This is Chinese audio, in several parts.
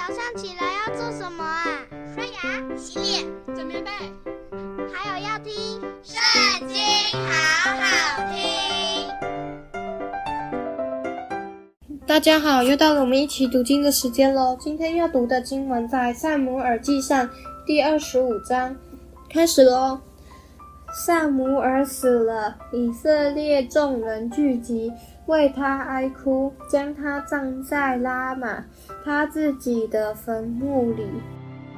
早上起来要做什么啊？刷牙、洗脸、整棉被，还有要听《圣经》，好好听。大家好，又到了我们一起读经的时间喽。今天要读的经文在《撒母耳记上》第二十五章，开始喽。撒母耳死了，以色列众人聚集，为他哀哭，将他葬在拉玛他自己的坟墓里。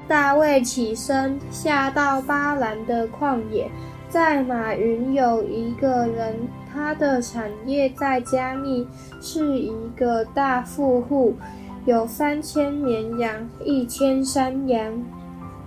大卫起身，下到巴兰的旷野，在马云有一个人，他的产业在加密，是一个大富户，有三千绵羊，一千山羊。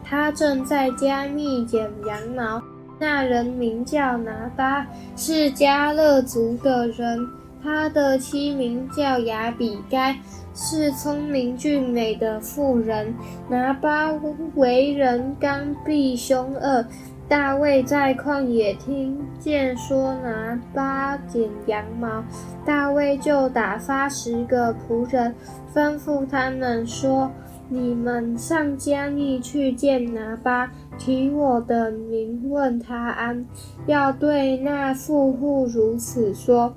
他正在加密剪羊毛。那人名叫拿巴，是迦勒族的人。他的妻名叫亚比该，是聪明俊美的妇人。拿八为人刚愎凶恶。大卫在旷野听见说拿八剪羊毛，大卫就打发十个仆人，吩咐他们说：“你们上迦密去见拿八。”提我的名问他安，要对那富户如此说：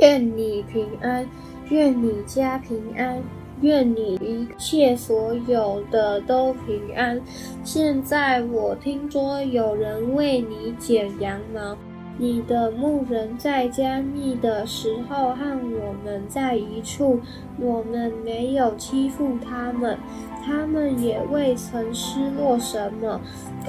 愿你平安，愿你家平安，愿你一切所有的都平安。现在我听说有人为你剪羊毛，你的牧人在加密的时候和我们在一处，我们没有欺负他们。他们也未曾失落什么，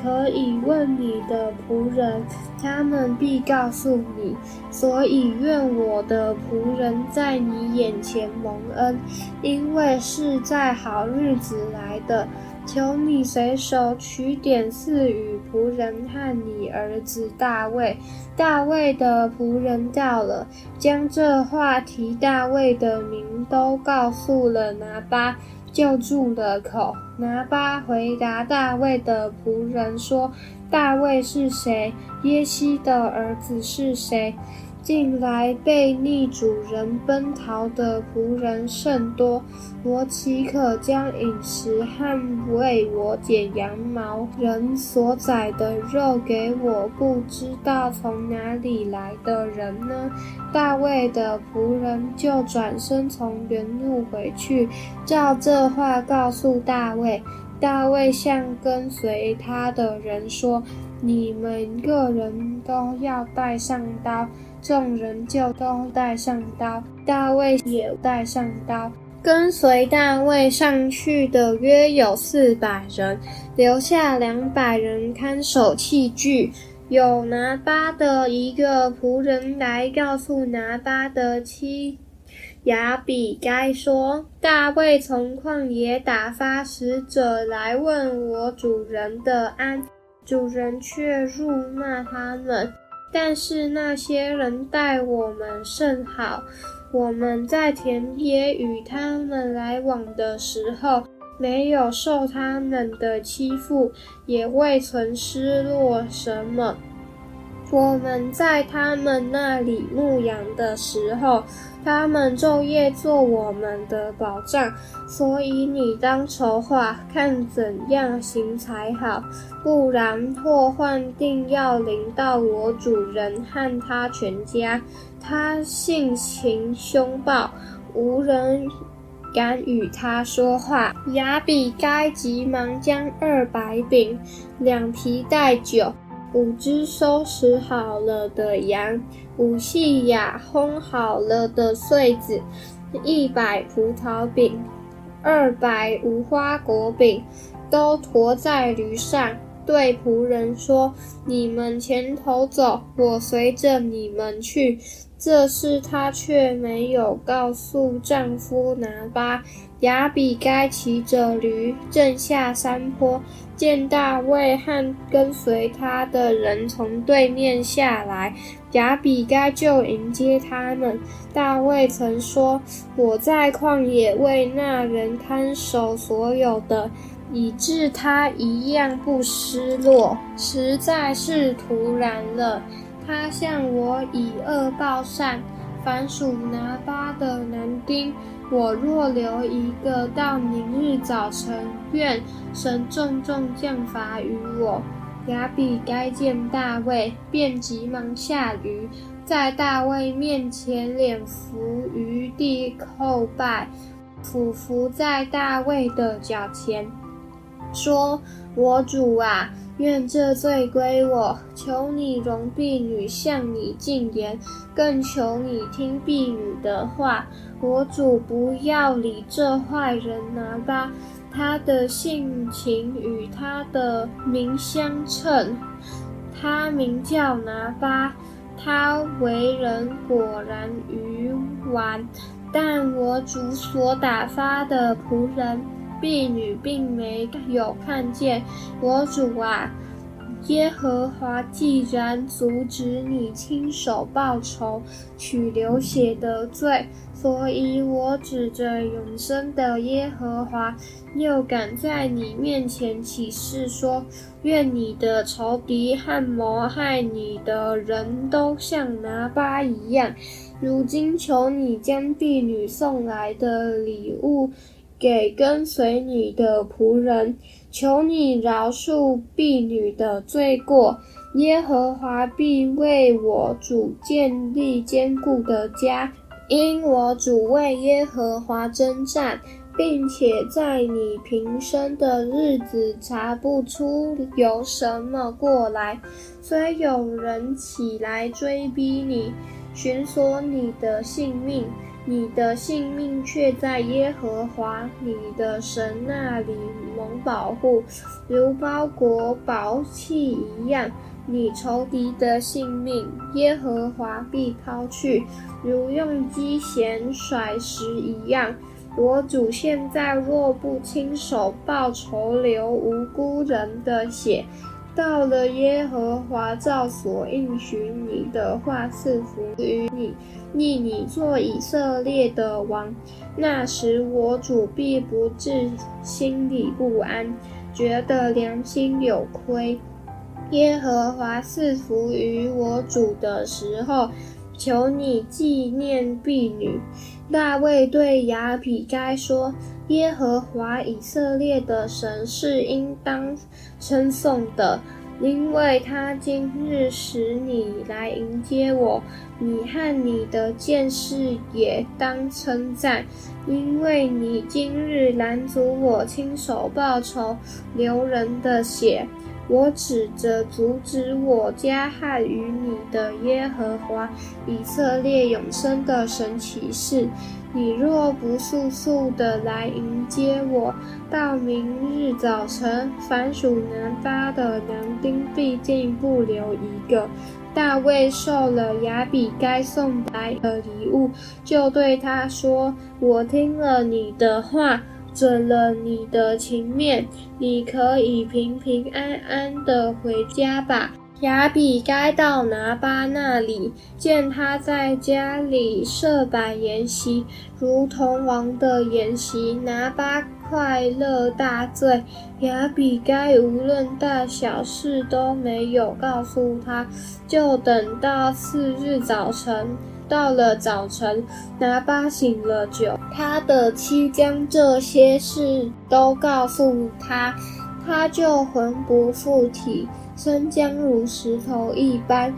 可以问你的仆人，他们必告诉你。所以愿我的仆人在你眼前蒙恩，因为是在好日子来的。求你随手取点赐与仆人和你儿子大卫。大卫的仆人到了，将这话提大卫的名都告诉了拿八。就住了口。拿八回答大卫的仆人说：“大卫是谁？耶西的儿子是谁？”近来被逆主人奔逃的仆人甚多，我岂可将饮食和为我剪羊毛人所宰的肉给我不知道从哪里来的人呢？大卫的仆人就转身从原路回去，照这话告诉大卫。大卫向跟随他的人说：“你们个人都要带上刀。”众人就都带上刀，大卫也带上刀。跟随大卫上去的约有四百人，留下两百人看守器具。有拿八的一个仆人来告诉拿八的妻雅比该说：“大卫从旷野打发使者来问我主人的安，主人却辱骂他们。”但是那些人待我们甚好，我们在田野与他们来往的时候，没有受他们的欺负，也未曾失落什么。我们在他们那里牧羊的时候，他们昼夜做我们的保障。所以你当筹划，看怎样行才好，不然祸患定要临到我主人和他全家。他性情凶暴，无人敢与他说话。亚比该急忙将二百饼、两皮袋酒。五只收拾好了的羊，五细亚烘好了的穗子，一百葡萄饼，二百无花果饼，都驮在驴上，对仆人说：“你们前头走，我随着你们去。”这事她却没有告诉丈夫拿巴。亚比该骑着驴正下山坡，见大卫和跟随他的人从对面下来，亚比该就迎接他们。大卫曾说：“我在旷野为那人看守所有的，以致他一样不失落，实在是突然了。他向我以恶报善。”凡属拿八的男丁，我若留一个到明日早晨，愿神重重降罚于我。亚比该见大卫，便急忙下驴，在大卫面前脸伏于地叩拜，俯伏在大卫的脚前，说：“我主啊，愿这罪归我，求你容婢女向你进言，更求你听婢女的话。我主不要理这坏人拿八。”他的性情与他的名相称，他名叫拿巴，他为人果然愚顽，但我主所打发的仆人婢女并没有看见。我主啊，耶和华既然阻止你亲手报仇，取流血的罪。所以我指着永生的耶和华，又敢在你面前起誓说：愿你的仇敌和谋害你的人都像拿巴一样。如今求你将婢女送来的礼物给跟随你的仆人，求你饶恕婢女的罪过。耶和华必为我主建立坚固的家。因我主为耶和华征战，并且在你平生的日子查不出有什么过来。虽有人起来追逼你，寻索你的性命，你的性命却在耶和华你的神那里蒙保护，如包裹宝器一样。你仇敌的性命，耶和华必抛去，如用机弦甩石一样。我主现在若不亲手报仇，流无辜人的血，到了耶和华照所应许你的话赐福于你，立你做以色列的王，那时我主必不至心里不安，觉得良心有亏。耶和华赐福于我主的时候，求你纪念婢女。大卫对亚比该说：“耶和华以色列的神是应当称颂的，因为他今日使你来迎接我，你和你的剑士也当称赞，因为你今日拦阻我亲手报仇，流人的血。”我指着阻止我加害于你的耶和华以色列永生的神起誓：你若不速速的来迎接我，到明日早晨，凡属南巴的男丁必定不留一个。大卫受了亚比该送来的礼物，就对他说：“我听了你的话。”准了你的情面，你可以平平安安的回家吧。亚比该到拿巴那里，见他在家里设摆筵席，如同王的筵席。拿巴快乐大醉。亚比该无论大小事都没有告诉他，就等到次日早晨。到了早晨，拿八醒了酒，他的妻将这些事都告诉他，他就魂不附体，身僵如石头一般。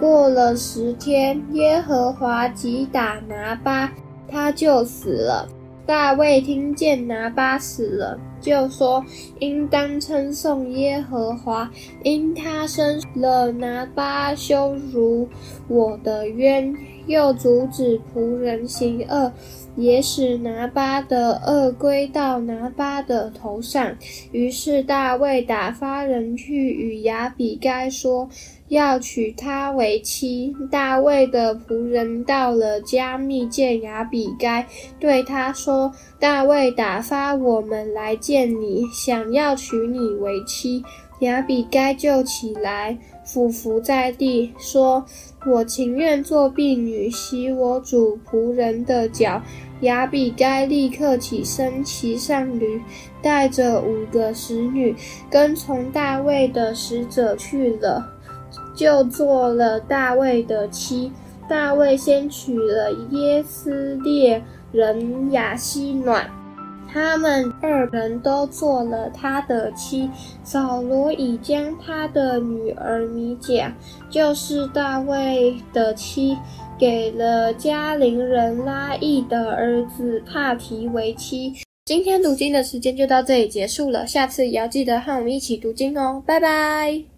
过了十天，耶和华击打拿八，他就死了。大卫听见拿八死了，就说：“应当称颂耶和华，因他生了拿八，羞辱我的冤。”又阻止仆人行恶，也使拿八的恶归到拿八的头上。于是大卫打发人去与亚比该说，要娶她为妻。大卫的仆人到了加密见亚比该，对他说：“大卫打发我们来见你，想要娶你为妻。”亚比该就起来。俯伏在地，说：“我情愿做婢女，洗我主仆人的脚。”亚比该立刻起身，骑上驴，带着五个使女，跟从大卫的使者去了，就做了大卫的妻。大卫先娶了耶斯列人雅希暖。他们二人都做了他的妻。扫罗已将他的女儿米甲，就是大卫的妻，给了加林人拉亿的儿子帕提为妻。今天读经的时间就到这里结束了，下次也要记得和我们一起读经哦，拜拜。